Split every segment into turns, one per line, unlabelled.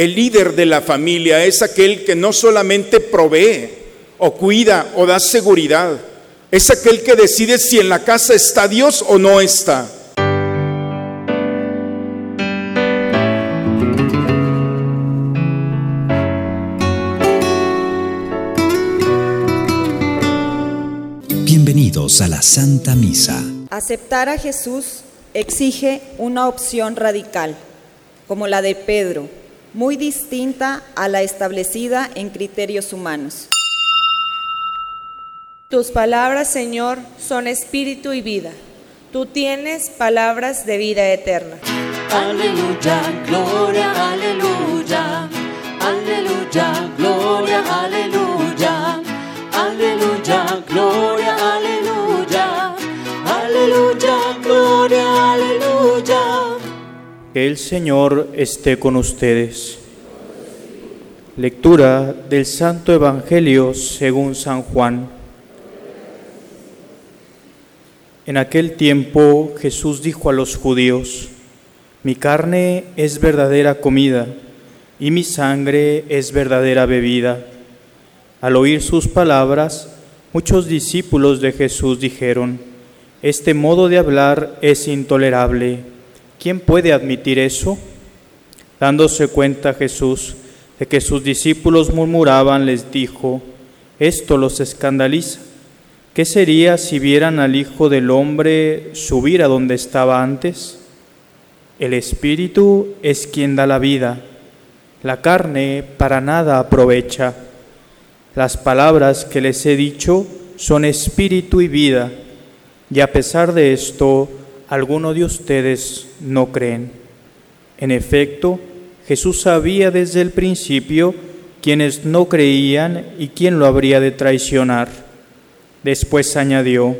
El líder de la familia es aquel que no solamente provee o cuida o da seguridad, es aquel que decide si en la casa está Dios o no está.
Bienvenidos a la Santa Misa.
Aceptar a Jesús exige una opción radical, como la de Pedro, muy distinta a la establecida en criterios humanos.
Tus palabras, Señor, son espíritu y vida. Tú tienes palabras de vida eterna.
Aleluya, gloria, aleluya. Aleluya, gloria, aleluya. Aleluya, gloria, aleluya. Aleluya, gloria, aleluya.
Que el Señor esté con ustedes. Lectura del Santo Evangelio según San Juan. En aquel tiempo Jesús dijo a los judíos, mi carne es verdadera comida y mi sangre es verdadera bebida. Al oír sus palabras, muchos discípulos de Jesús dijeron, este modo de hablar es intolerable. ¿Quién puede admitir eso? Dándose cuenta Jesús de que sus discípulos murmuraban, les dijo, esto los escandaliza. ¿Qué sería si vieran al Hijo del Hombre subir a donde estaba antes? El Espíritu es quien da la vida, la carne para nada aprovecha. Las palabras que les he dicho son espíritu y vida, y a pesar de esto, algunos de ustedes no creen. En efecto, Jesús sabía desde el principio quienes no creían y quién lo habría de traicionar. Después añadió,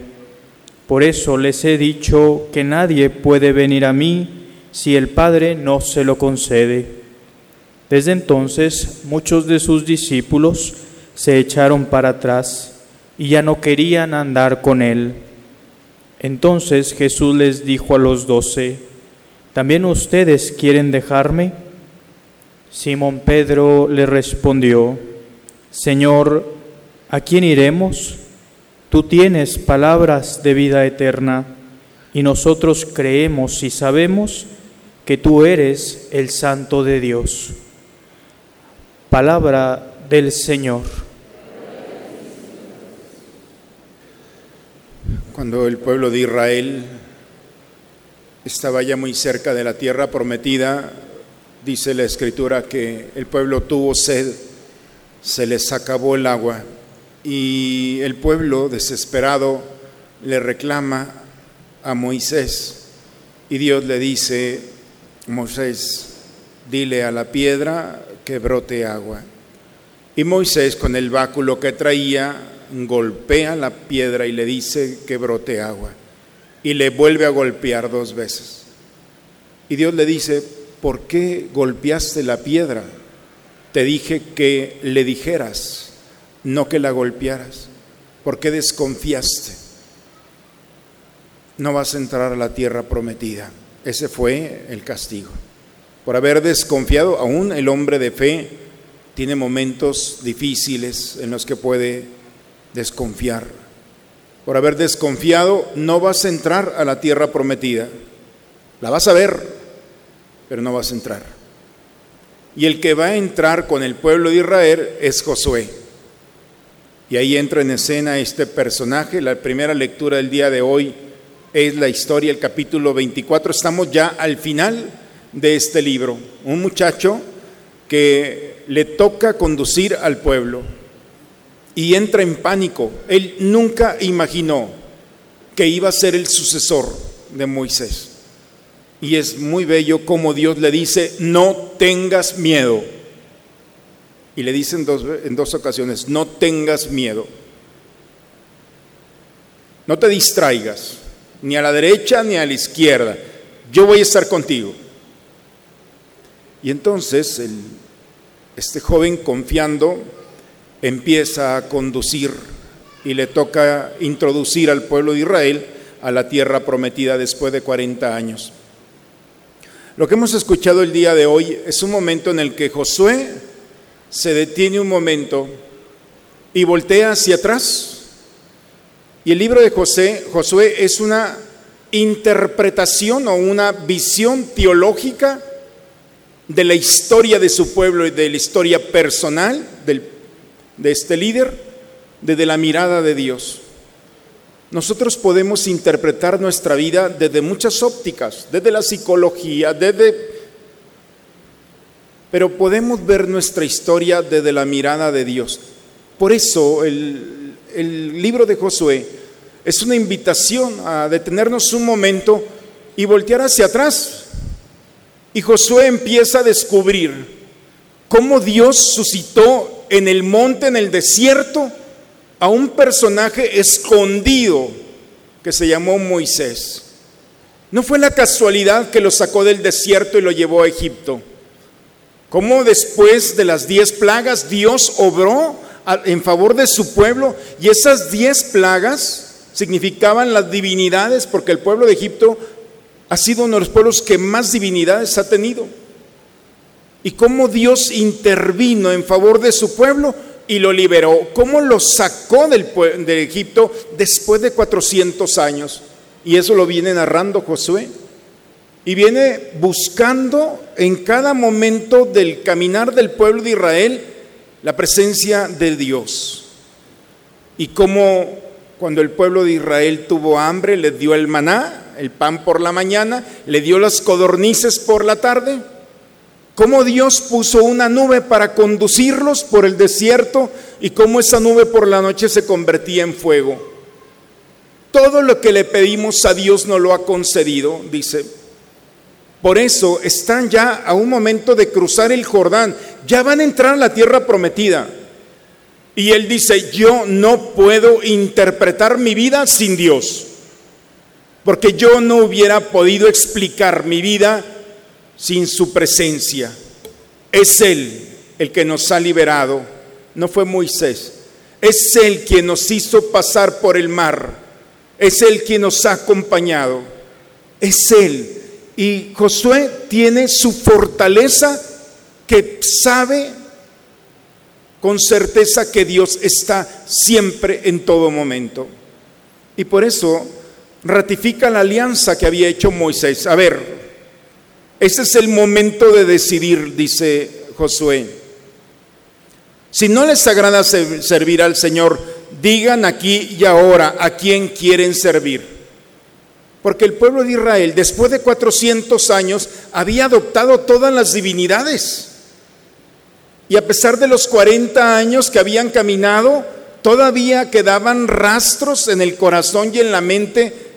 por eso les he dicho que nadie puede venir a mí si el Padre no se lo concede. Desde entonces muchos de sus discípulos se echaron para atrás y ya no querían andar con él. Entonces Jesús les dijo a los doce, ¿también ustedes quieren dejarme? Simón Pedro le respondió, Señor, ¿a quién iremos? Tú tienes palabras de vida eterna y nosotros creemos y sabemos que tú eres el Santo de Dios. Palabra del Señor.
Cuando el pueblo de Israel estaba ya muy cerca de la tierra prometida, dice la escritura que el pueblo tuvo sed, se les acabó el agua y el pueblo desesperado le reclama a Moisés y Dios le dice, Moisés, dile a la piedra que brote agua. Y Moisés con el báculo que traía golpea la piedra y le dice que brote agua. Y le vuelve a golpear dos veces. Y Dios le dice, ¿por qué golpeaste la piedra? Te dije que le dijeras no que la golpearas. ¿Por qué desconfiaste? No vas a entrar a la tierra prometida. Ese fue el castigo. Por haber desconfiado, aún el hombre de fe tiene momentos difíciles en los que puede desconfiar. Por haber desconfiado, no vas a entrar a la tierra prometida. La vas a ver, pero no vas a entrar. Y el que va a entrar con el pueblo de Israel es Josué. Y ahí entra en escena este personaje. La primera lectura del día de hoy es la historia, el capítulo 24. Estamos ya al final de este libro. Un muchacho que le toca conducir al pueblo y entra en pánico. Él nunca imaginó que iba a ser el sucesor de Moisés. Y es muy bello como Dios le dice, no tengas miedo y le dice en dos, en dos ocasiones, no tengas miedo, no te distraigas, ni a la derecha ni a la izquierda, yo voy a estar contigo. Y entonces este joven confiando empieza a conducir y le toca introducir al pueblo de Israel a la tierra prometida después de 40 años. Lo que hemos escuchado el día de hoy es un momento en el que Josué se detiene un momento y voltea hacia atrás. Y el libro de José, Josué es una interpretación o una visión teológica de la historia de su pueblo y de la historia personal del, de este líder, desde la mirada de Dios. Nosotros podemos interpretar nuestra vida desde muchas ópticas, desde la psicología, desde... Pero podemos ver nuestra historia desde la mirada de Dios. Por eso el, el libro de Josué es una invitación a detenernos un momento y voltear hacia atrás. Y Josué empieza a descubrir cómo Dios suscitó en el monte, en el desierto, a un personaje escondido que se llamó Moisés. No fue la casualidad que lo sacó del desierto y lo llevó a Egipto. Como después de las diez plagas Dios obró en favor de su pueblo y esas diez plagas significaban las divinidades porque el pueblo de Egipto ha sido uno de los pueblos que más divinidades ha tenido. Y cómo Dios intervino en favor de su pueblo y lo liberó, cómo lo sacó del, de Egipto después de 400 años. Y eso lo viene narrando Josué. Y viene buscando en cada momento del caminar del pueblo de Israel la presencia de Dios. Y cómo cuando el pueblo de Israel tuvo hambre, le dio el maná, el pan por la mañana, le dio las codornices por la tarde cómo Dios puso una nube para conducirlos por el desierto y cómo esa nube por la noche se convertía en fuego. Todo lo que le pedimos a Dios nos lo ha concedido, dice. Por eso están ya a un momento de cruzar el Jordán, ya van a entrar a la tierra prometida. Y él dice, yo no puedo interpretar mi vida sin Dios, porque yo no hubiera podido explicar mi vida sin su presencia. Es Él el que nos ha liberado, no fue Moisés. Es Él quien nos hizo pasar por el mar. Es Él quien nos ha acompañado. Es Él. Y Josué tiene su fortaleza que sabe con certeza que Dios está siempre en todo momento. Y por eso ratifica la alianza que había hecho Moisés. A ver, ese es el momento de decidir, dice Josué. Si no les agrada servir al Señor, digan aquí y ahora a quién quieren servir. Porque el pueblo de Israel, después de 400 años, había adoptado todas las divinidades. Y a pesar de los 40 años que habían caminado, todavía quedaban rastros en el corazón y en la mente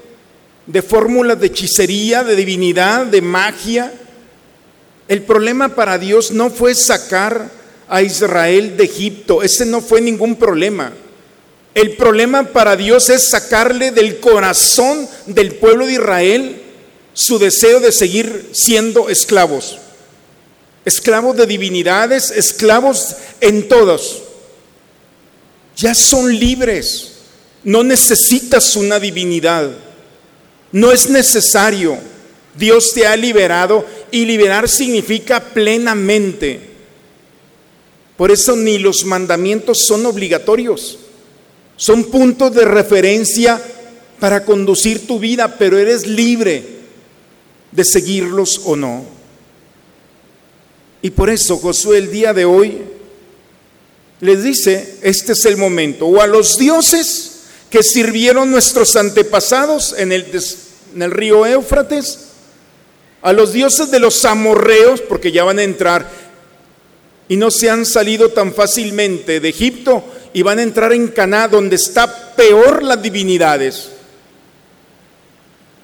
de fórmulas de hechicería, de divinidad, de magia. El problema para Dios no fue sacar a Israel de Egipto, ese no fue ningún problema. El problema para Dios es sacarle del corazón del pueblo de Israel su deseo de seguir siendo esclavos. Esclavos de divinidades, esclavos en todos. Ya son libres. No necesitas una divinidad. No es necesario. Dios te ha liberado y liberar significa plenamente. Por eso ni los mandamientos son obligatorios. Son puntos de referencia para conducir tu vida, pero eres libre de seguirlos o no. Y por eso Josué el día de hoy les dice, este es el momento, o a los dioses que sirvieron nuestros antepasados en el, río Éufrates, a los dioses de los amorreos, porque ya van a entrar y no se han salido tan fácilmente de Egipto y van a entrar en Caná, donde está peor las divinidades.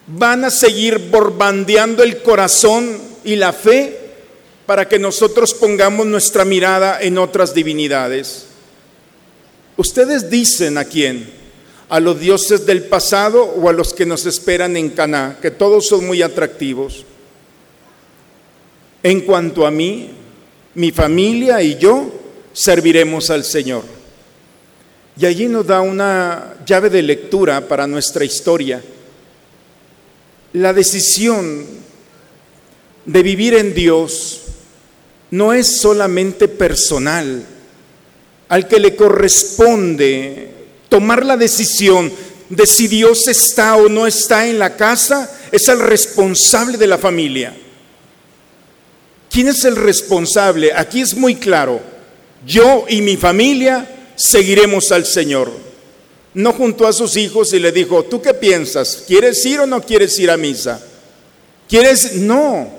Van a seguir borbandeando el corazón y la fe para que nosotros pongamos nuestra mirada en otras divinidades. Ustedes dicen a quién a los dioses del pasado o a los que nos esperan en Caná, que todos son muy atractivos. En cuanto a mí, mi familia y yo serviremos al Señor. Y allí nos da una llave de lectura para nuestra historia. La decisión de vivir en Dios no es solamente personal, al que le corresponde tomar la decisión de si Dios está o no está en la casa, es el responsable de la familia. ¿Quién es el responsable? Aquí es muy claro. Yo y mi familia seguiremos al Señor. No juntó a sus hijos y le dijo, ¿tú qué piensas? ¿Quieres ir o no quieres ir a misa? ¿Quieres? No.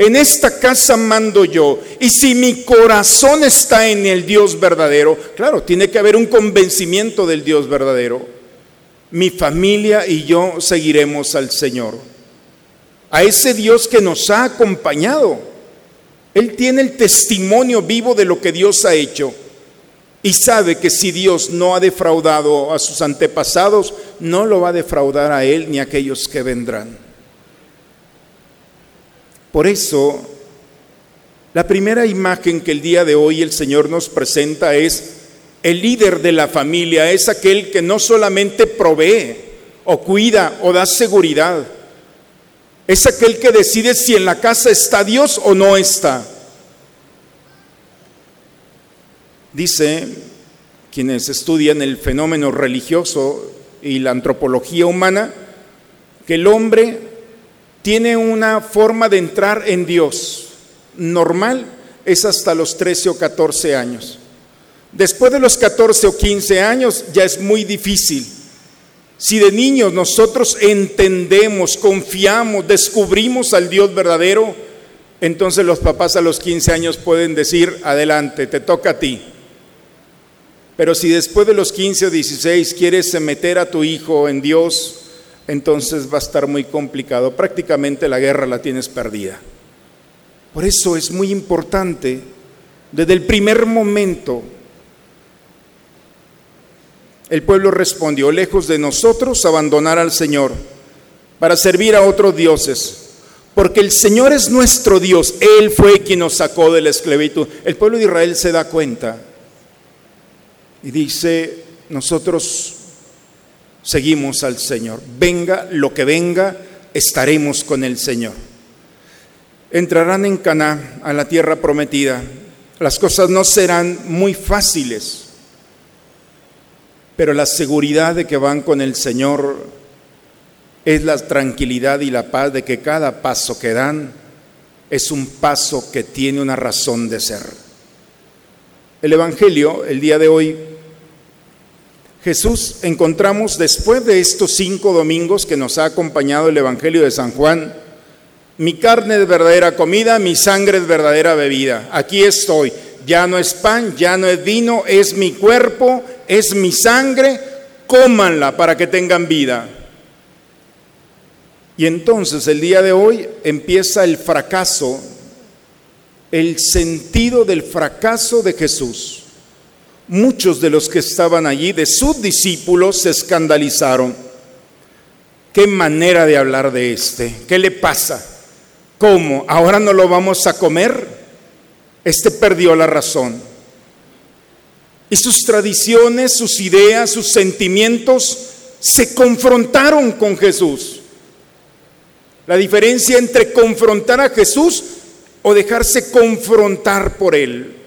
En esta casa mando yo. Y si mi corazón está en el Dios verdadero, claro, tiene que haber un convencimiento del Dios verdadero. Mi familia y yo seguiremos al Señor. A ese Dios que nos ha acompañado. Él tiene el testimonio vivo de lo que Dios ha hecho. Y sabe que si Dios no ha defraudado a sus antepasados, no lo va a defraudar a Él ni a aquellos que vendrán. Por eso, la primera imagen que el día de hoy el Señor nos presenta es el líder de la familia, es aquel que no solamente provee o cuida o da seguridad, es aquel que decide si en la casa está Dios o no está. Dice quienes estudian el fenómeno religioso y la antropología humana, que el hombre tiene una forma de entrar en Dios normal, es hasta los 13 o 14 años. Después de los 14 o 15 años ya es muy difícil. Si de niños nosotros entendemos, confiamos, descubrimos al Dios verdadero, entonces los papás a los 15 años pueden decir, adelante, te toca a ti. Pero si después de los 15 o 16 quieres meter a tu hijo en Dios, entonces va a estar muy complicado. Prácticamente la guerra la tienes perdida. Por eso es muy importante, desde el primer momento, el pueblo respondió, lejos de nosotros, abandonar al Señor para servir a otros dioses. Porque el Señor es nuestro Dios, Él fue quien nos sacó de la esclavitud. El pueblo de Israel se da cuenta y dice, nosotros seguimos al Señor. Venga lo que venga, estaremos con el Señor. Entrarán en Caná, a la tierra prometida. Las cosas no serán muy fáciles, pero la seguridad de que van con el Señor es la tranquilidad y la paz de que cada paso que dan es un paso que tiene una razón de ser. El Evangelio, el día de hoy, Jesús encontramos después de estos cinco domingos que nos ha acompañado el Evangelio de San Juan, mi carne es verdadera comida, mi sangre es verdadera bebida. Aquí estoy. Ya no es pan, ya no es vino, es mi cuerpo, es mi sangre. Cómanla para que tengan vida. Y entonces el día de hoy empieza el fracaso, el sentido del fracaso de Jesús muchos de los que estaban allí, de sus discípulos, se escandalizaron. ¿Qué manera de hablar de este? ¿Qué le pasa? ¿Cómo? ¿Ahora no lo vamos a comer? Este perdió la razón. Y sus tradiciones, sus ideas, sus sentimientos se confrontaron con Jesús. La diferencia entre confrontar a Jesús o dejarse confrontar por él.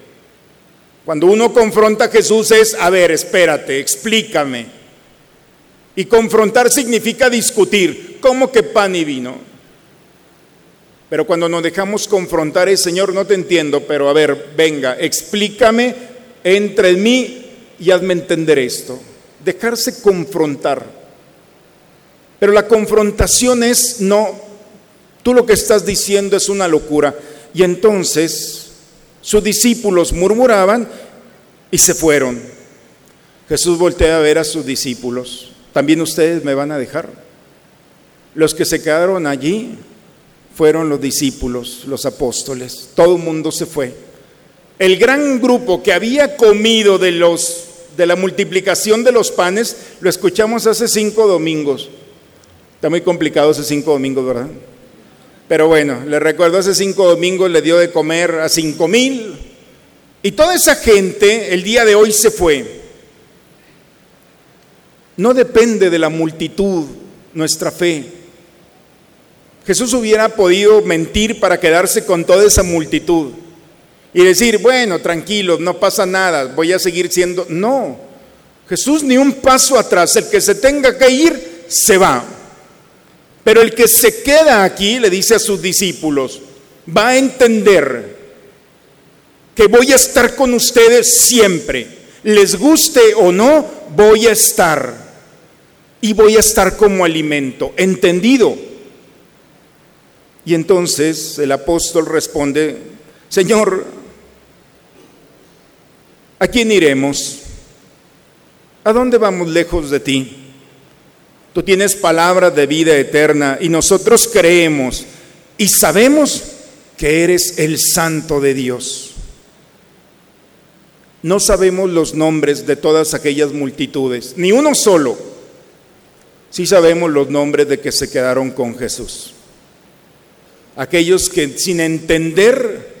Cuando uno confronta a Jesús es, a ver, espérate, explícame. Y confrontar significa discutir, ¿cómo que pan y vino? Pero cuando nos dejamos confrontar es, Señor, no te entiendo, pero a ver, venga, explícame, entre en mí y hazme entender esto. Dejarse confrontar. Pero la confrontación es, no, tú lo que estás diciendo es una locura. Y entonces sus discípulos murmuraban y se fueron. Jesús voltea a ver a sus discípulos. ¿También ustedes me van a dejar? Los que se quedaron allí fueron los discípulos, los apóstoles. Todo el mundo se fue. El gran grupo que había comido de los de la multiplicación de los panes, lo escuchamos hace cinco domingos. Está muy complicado hace cinco domingos, ¿verdad? Pero bueno, le recuerdo hace cinco domingos le dio de comer a cinco mil. Y toda esa gente el día de hoy se fue. No depende de la multitud nuestra fe. Jesús hubiera podido mentir para quedarse con toda esa multitud y decir, bueno, tranquilos, no pasa nada, voy a seguir siendo... No, Jesús ni un paso atrás, el que se tenga que ir, se va. Pero el que se queda aquí, le dice a sus discípulos, va a entender que voy a estar con ustedes siempre. Les guste o no, voy a estar. Y voy a estar como alimento. ¿Entendido? Y entonces el apóstol responde, Señor, ¿a quién iremos? ¿A dónde vamos lejos de ti? Tú tienes palabra de vida eterna y nosotros creemos y sabemos que eres el santo de Dios. No sabemos los nombres de todas aquellas multitudes, ni uno solo. Sí sabemos los nombres de que se quedaron con Jesús. Aquellos que sin entender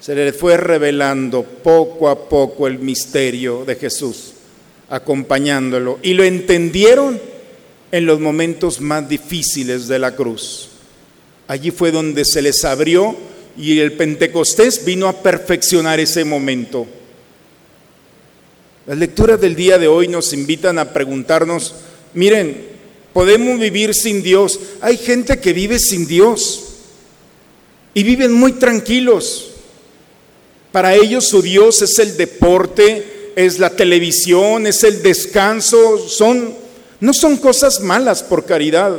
se les fue revelando poco a poco el misterio de Jesús, acompañándolo. Y lo entendieron en los momentos más difíciles de la cruz. Allí fue donde se les abrió y el Pentecostés vino a perfeccionar ese momento. Las lecturas del día de hoy nos invitan a preguntarnos, miren, podemos vivir sin Dios. Hay gente que vive sin Dios y viven muy tranquilos. Para ellos su Dios es el deporte, es la televisión, es el descanso, son no son cosas malas por caridad.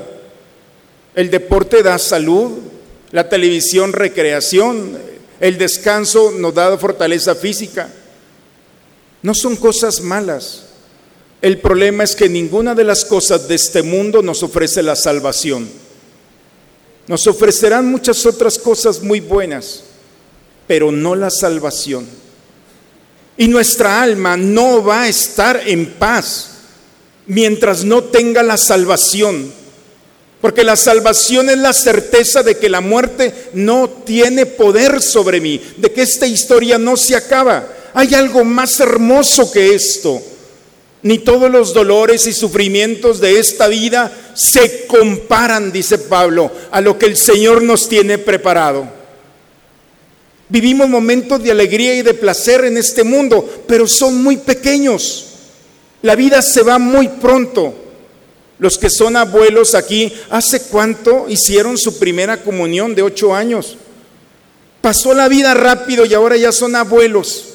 El deporte da salud, la televisión recreación, el descanso nos da fortaleza física. No son cosas malas. El problema es que ninguna de las cosas de este mundo nos ofrece la salvación. Nos ofrecerán muchas otras cosas muy buenas, pero no la salvación. Y nuestra alma no va a estar en paz mientras no tenga la salvación. Porque la salvación es la certeza de que la muerte no tiene poder sobre mí, de que esta historia no se acaba. Hay algo más hermoso que esto. Ni todos los dolores y sufrimientos de esta vida se comparan, dice Pablo, a lo que el Señor nos tiene preparado. Vivimos momentos de alegría y de placer en este mundo, pero son muy pequeños. La vida se va muy pronto. Los que son abuelos aquí, ¿hace cuánto hicieron su primera comunión de ocho años? Pasó la vida rápido y ahora ya son abuelos.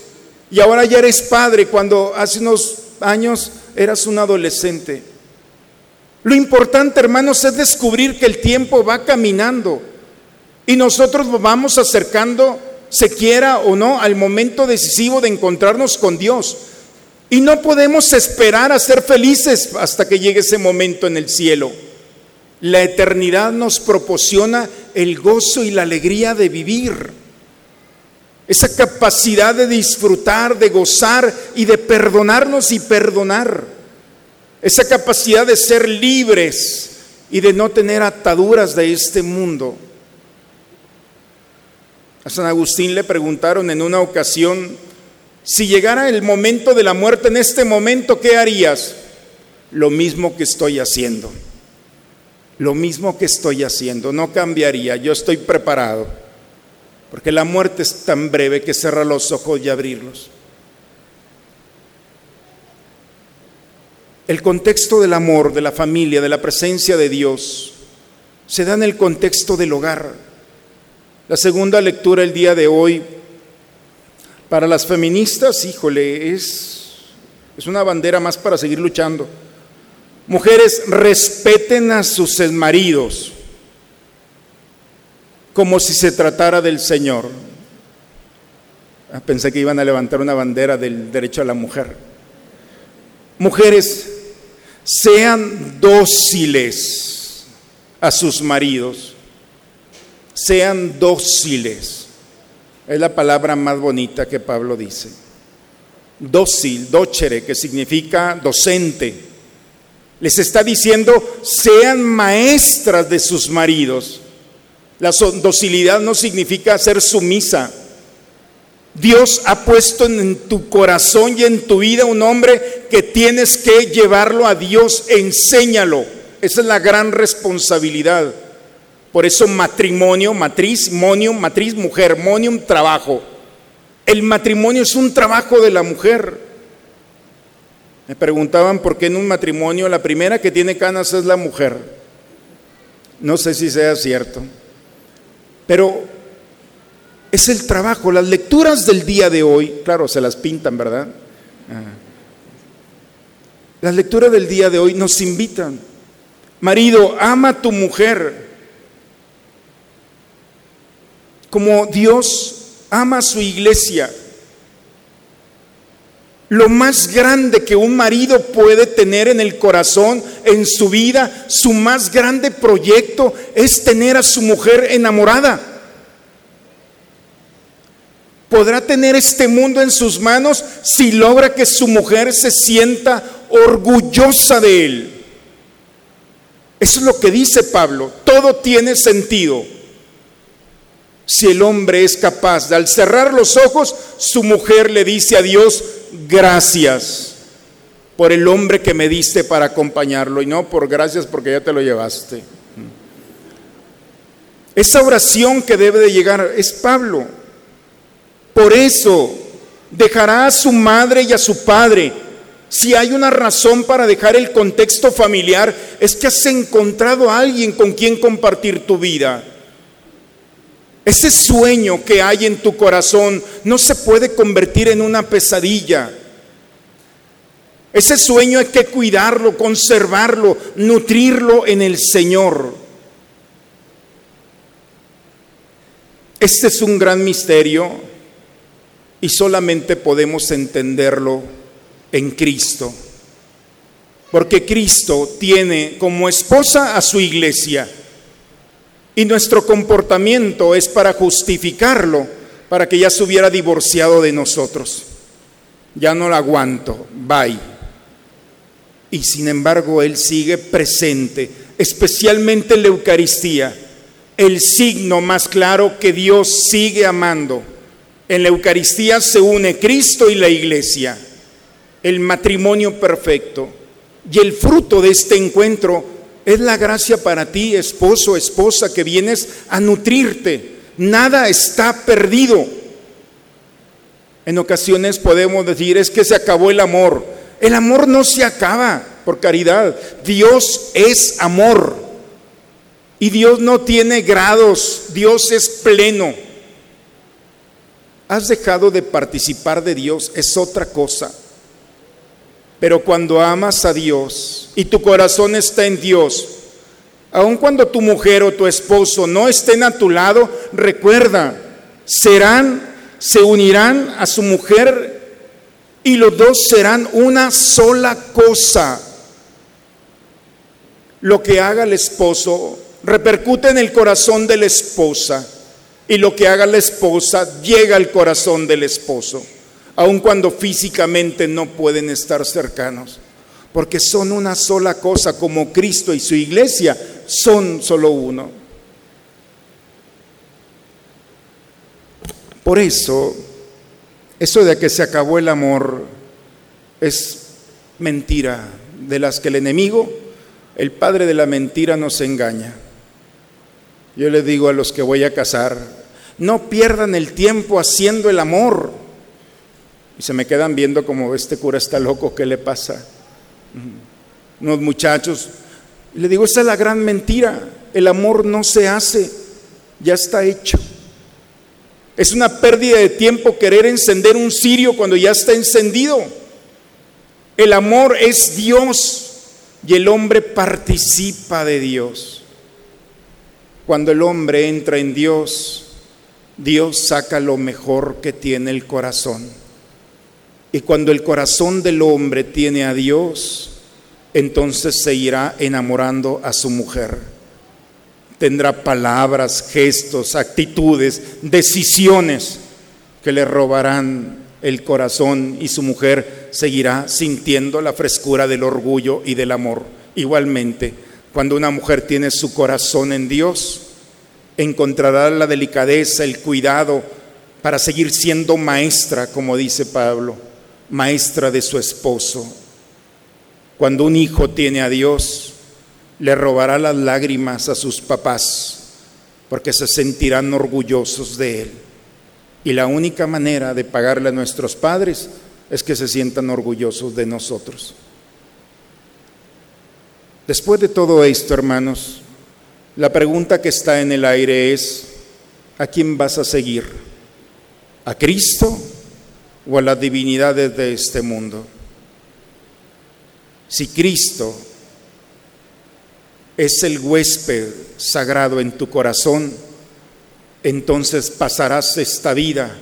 Y ahora ya eres padre cuando hace unos años eras un adolescente. Lo importante, hermanos, es descubrir que el tiempo va caminando y nosotros nos vamos acercando, se quiera o no, al momento decisivo de encontrarnos con Dios. Y no podemos esperar a ser felices hasta que llegue ese momento en el cielo. La eternidad nos proporciona el gozo y la alegría de vivir esa capacidad de disfrutar, de gozar y de perdonarnos y perdonar, esa capacidad de ser libres y de no tener ataduras de este mundo. A San Agustín le preguntaron en una ocasión, si llegara el momento de la muerte en este momento, ¿qué harías? Lo mismo que estoy haciendo. Lo mismo que estoy haciendo, no cambiaría, yo estoy preparado. Porque la muerte es tan breve que cerrar los ojos y abrirlos. El contexto del amor, de la familia, de la presencia de Dios, se da en el contexto del hogar. La segunda lectura el día de hoy, para las feministas, híjole, es, es una bandera más para seguir luchando. Mujeres, respeten a sus maridos como si se tratara del Señor. Ah, pensé que iban a levantar una bandera del derecho a la mujer. Mujeres, sean dóciles a sus maridos. Sean dóciles. Es la palabra más bonita que Pablo dice. Dócil, docere, que significa docente. Les está diciendo, sean maestras de sus maridos. La docilidad no significa ser sumisa. Dios ha puesto en tu corazón y en tu vida un hombre que tienes que llevarlo a Dios, enséñalo. Esa es la gran responsabilidad. Por eso matrimonio, matriz, monium, matriz, mujer, monium, trabajo. El matrimonio es un trabajo de la mujer. Me preguntaban por qué en un matrimonio la primera que tiene canas es la mujer. No sé si sea cierto. Pero es el trabajo. Las lecturas del día de hoy, claro, se las pintan, ¿verdad? Ah. Las lecturas del día de hoy nos invitan. Marido, ama a tu mujer como Dios ama a su iglesia. Lo más grande que un marido puede tener en el corazón, en su vida, su más grande proyecto es tener a su mujer enamorada. Podrá tener este mundo en sus manos si logra que su mujer se sienta orgullosa de él. Eso es lo que dice Pablo. Todo tiene sentido si el hombre es capaz de al cerrar los ojos, su mujer le dice a Dios, gracias por el hombre que me diste para acompañarlo y no por gracias porque ya te lo llevaste. Esa oración que debe de llegar es Pablo. Por eso dejará a su madre y a su padre. Si hay una razón para dejar el contexto familiar, es que has encontrado a alguien con quien compartir tu vida. Ese sueño que hay en tu corazón no se puede convertir en una pesadilla. Ese sueño hay que cuidarlo, conservarlo, nutrirlo en el Señor. Este es un gran misterio y solamente podemos entenderlo en Cristo. Porque Cristo tiene como esposa a su iglesia y nuestro comportamiento es para justificarlo, para que ya se hubiera divorciado de nosotros. Ya no lo aguanto, bye. Y sin embargo Él sigue presente, especialmente en la Eucaristía, el signo más claro que Dios sigue amando. En la Eucaristía se une Cristo y la Iglesia, el matrimonio perfecto. Y el fruto de este encuentro es la gracia para ti, esposo, esposa, que vienes a nutrirte. Nada está perdido. En ocasiones podemos decir, es que se acabó el amor. El amor no se acaba por caridad. Dios es amor. Y Dios no tiene grados, Dios es pleno. Has dejado de participar de Dios, es otra cosa. Pero cuando amas a Dios y tu corazón está en Dios, aun cuando tu mujer o tu esposo no estén a tu lado, recuerda, serán, se unirán a su mujer y los dos serán una sola cosa. Lo que haga el esposo repercute en el corazón de la esposa y lo que haga la esposa llega al corazón del esposo aun cuando físicamente no pueden estar cercanos, porque son una sola cosa, como Cristo y su iglesia son solo uno. Por eso, eso de que se acabó el amor es mentira de las que el enemigo, el padre de la mentira, nos engaña. Yo le digo a los que voy a casar, no pierdan el tiempo haciendo el amor y se me quedan viendo como este cura está loco, ¿qué le pasa? Unos muchachos. Y le digo, esa es la gran mentira. El amor no se hace, ya está hecho. Es una pérdida de tiempo querer encender un cirio cuando ya está encendido. El amor es Dios y el hombre participa de Dios. Cuando el hombre entra en Dios, Dios saca lo mejor que tiene el corazón. Y cuando el corazón del hombre tiene a Dios, entonces se irá enamorando a su mujer. Tendrá palabras, gestos, actitudes, decisiones que le robarán el corazón y su mujer seguirá sintiendo la frescura del orgullo y del amor. Igualmente, cuando una mujer tiene su corazón en Dios, encontrará la delicadeza, el cuidado para seguir siendo maestra, como dice Pablo maestra de su esposo. Cuando un hijo tiene a Dios, le robará las lágrimas a sus papás, porque se sentirán orgullosos de Él. Y la única manera de pagarle a nuestros padres es que se sientan orgullosos de nosotros. Después de todo esto, hermanos, la pregunta que está en el aire es, ¿a quién vas a seguir? ¿A Cristo o a las divinidades de este mundo? Si Cristo es el huésped sagrado en tu corazón, entonces pasarás esta vida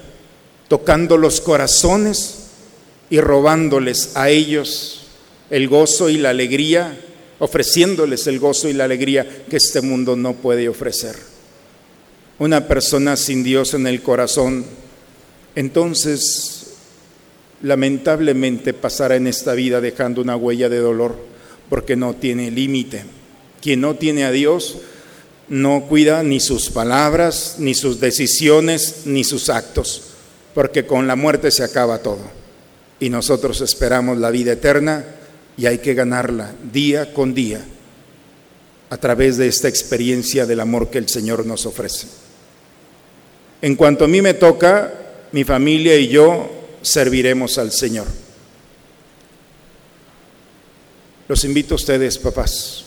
tocando los corazones y robándoles a ellos el gozo y la alegría, ofreciéndoles el gozo y la alegría que este mundo no puede ofrecer. Una persona sin Dios en el corazón, entonces lamentablemente pasará en esta vida dejando una huella de dolor porque no tiene límite. Quien no tiene a Dios no cuida ni sus palabras, ni sus decisiones, ni sus actos, porque con la muerte se acaba todo. Y nosotros esperamos la vida eterna y hay que ganarla día con día a través de esta experiencia del amor que el Señor nos ofrece. En cuanto a mí me toca, mi familia y yo serviremos al Señor. Los invito a ustedes, papás,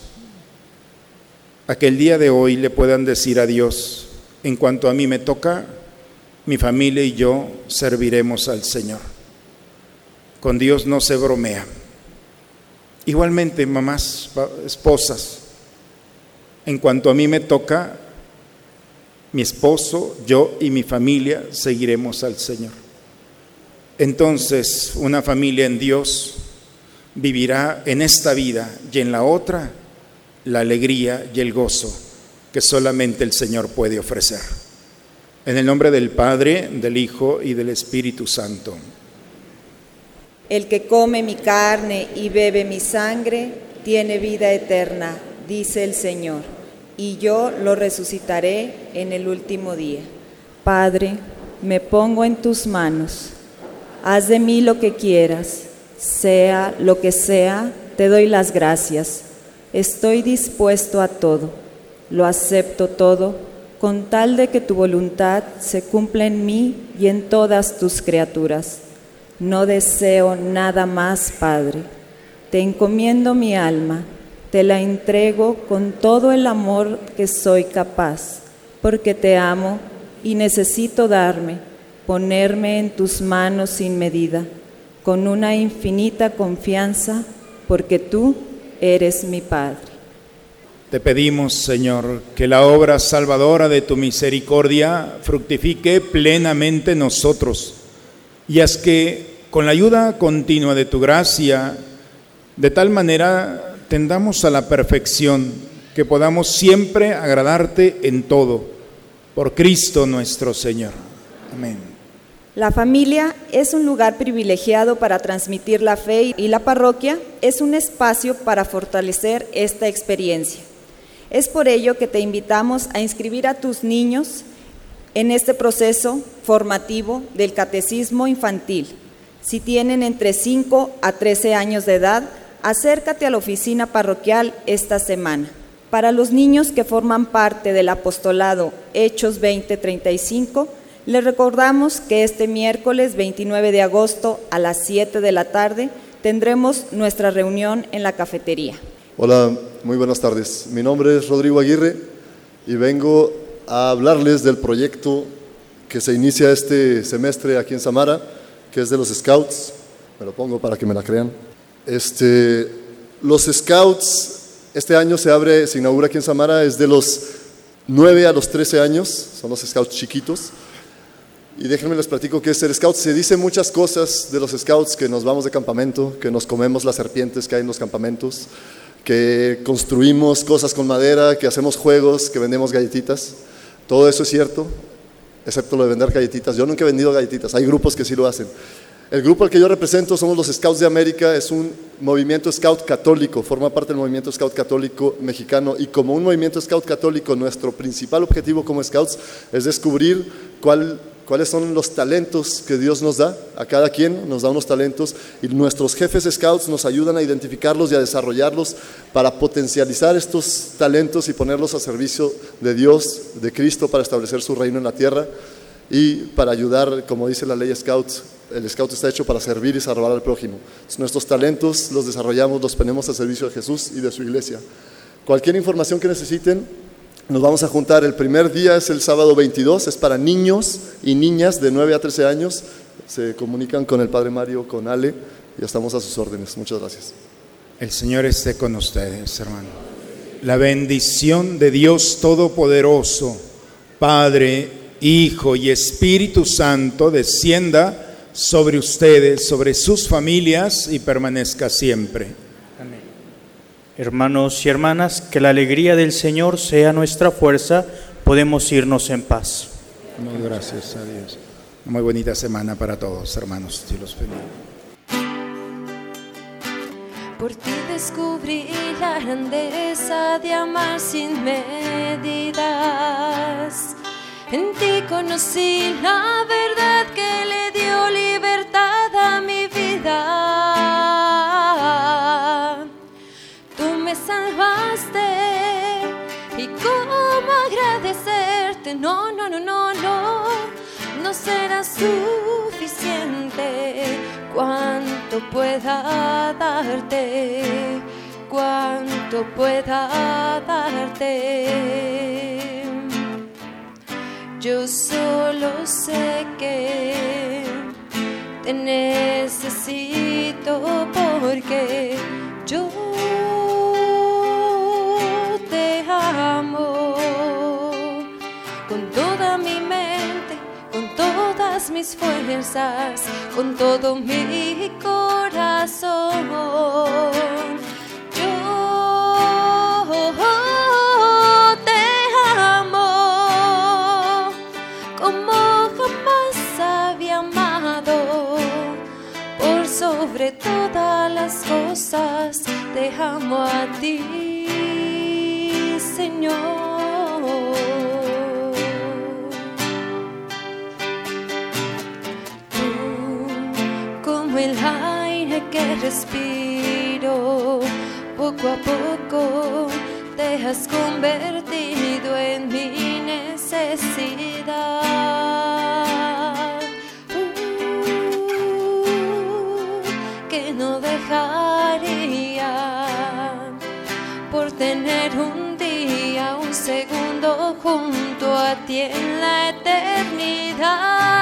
a que el día de hoy le puedan decir a Dios, en cuanto a mí me toca, mi familia y yo serviremos al Señor. Con Dios no se bromea. Igualmente, mamás, esposas, en cuanto a mí me toca, mi esposo, yo y mi familia seguiremos al Señor. Entonces, una familia en Dios vivirá en esta vida y en la otra la alegría y el gozo que solamente el Señor puede ofrecer. En el nombre del Padre, del Hijo y del Espíritu Santo.
El que come mi carne y bebe mi sangre tiene vida eterna, dice el Señor, y yo lo resucitaré en el último día. Padre, me pongo en tus manos Haz de mí lo que quieras, sea lo que sea, te doy las gracias. Estoy dispuesto a todo, lo acepto todo, con tal de que tu voluntad se cumpla en mí y en todas tus criaturas. No deseo nada más, Padre. Te encomiendo mi alma, te la entrego con todo el amor que soy capaz, porque te amo y necesito darme ponerme en tus manos sin medida, con una infinita confianza, porque tú eres mi Padre.
Te pedimos, Señor, que la obra salvadora de tu misericordia fructifique plenamente nosotros y haz que con la ayuda continua de tu gracia, de tal manera tendamos a la perfección, que podamos siempre agradarte en todo, por Cristo nuestro Señor. Amén.
La familia es un lugar privilegiado para transmitir la fe y la parroquia es un espacio para fortalecer esta experiencia. Es por ello que te invitamos a inscribir a tus niños en este proceso formativo del catecismo infantil. Si tienen entre 5 a 13 años de edad, acércate a la oficina parroquial esta semana. Para los niños que forman parte del apostolado Hechos 2035, les recordamos que este miércoles 29 de agosto a las 7 de la tarde tendremos nuestra reunión en la cafetería.
Hola, muy buenas tardes. Mi nombre es Rodrigo Aguirre y vengo a hablarles del proyecto que se inicia este semestre aquí en Samara, que es de los Scouts. Me lo pongo para que me la crean. Este, los Scouts, este año se abre, se inaugura aquí en Samara, es de los 9 a los 13 años, son los Scouts chiquitos. Y déjenme les platico que es ser scout. Se dice muchas cosas de los scouts, que nos vamos de campamento, que nos comemos las serpientes que hay en los campamentos, que construimos cosas con madera, que hacemos juegos, que vendemos galletitas. Todo eso es cierto, excepto lo de vender galletitas. Yo nunca he vendido galletitas, hay grupos que sí lo hacen. El grupo al que yo represento somos los Scouts de América, es un movimiento scout católico, forma parte del movimiento scout católico mexicano y como un movimiento scout católico nuestro principal objetivo como scouts es descubrir cuál cuáles son los talentos que Dios nos da. A cada quien nos da unos talentos y nuestros jefes scouts nos ayudan a identificarlos y a desarrollarlos para potencializar estos talentos y ponerlos a servicio de Dios, de Cristo, para establecer su reino en la tierra y para ayudar, como dice la ley Scouts, el Scout está hecho para servir y salvar al prójimo. Nuestros talentos los desarrollamos, los ponemos a servicio de Jesús y de su iglesia. Cualquier información que necesiten, nos vamos a juntar. El primer día es el sábado 22, es para niños y niñas de 9 a 13 años. Se comunican con el Padre Mario, con Ale, y estamos a sus órdenes. Muchas gracias.
El Señor esté con ustedes, hermano. La bendición de Dios Todopoderoso, Padre, Hijo y Espíritu Santo, descienda sobre ustedes, sobre sus familias y permanezca siempre.
Hermanos y hermanas, que la alegría del Señor sea nuestra fuerza, podemos irnos en paz.
Muy gracias a Dios. Muy bonita semana para todos, hermanos. Dios los bendiga.
Por ti descubrí la grandeza de amar sin medidas. En ti conocí la verdad No, no, no, no, no, no será suficiente cuanto pueda darte, cuanto pueda darte. Yo solo sé que te necesito porque yo te amo mis fuerzas, con todo mi corazón. Yo te amo como jamás había amado. Por sobre todas las cosas te amo a ti, Señor. El aire que respiro, poco a poco te has convertido en mi necesidad. Uh, que no dejaría por tener un día, un segundo junto a ti en la eternidad.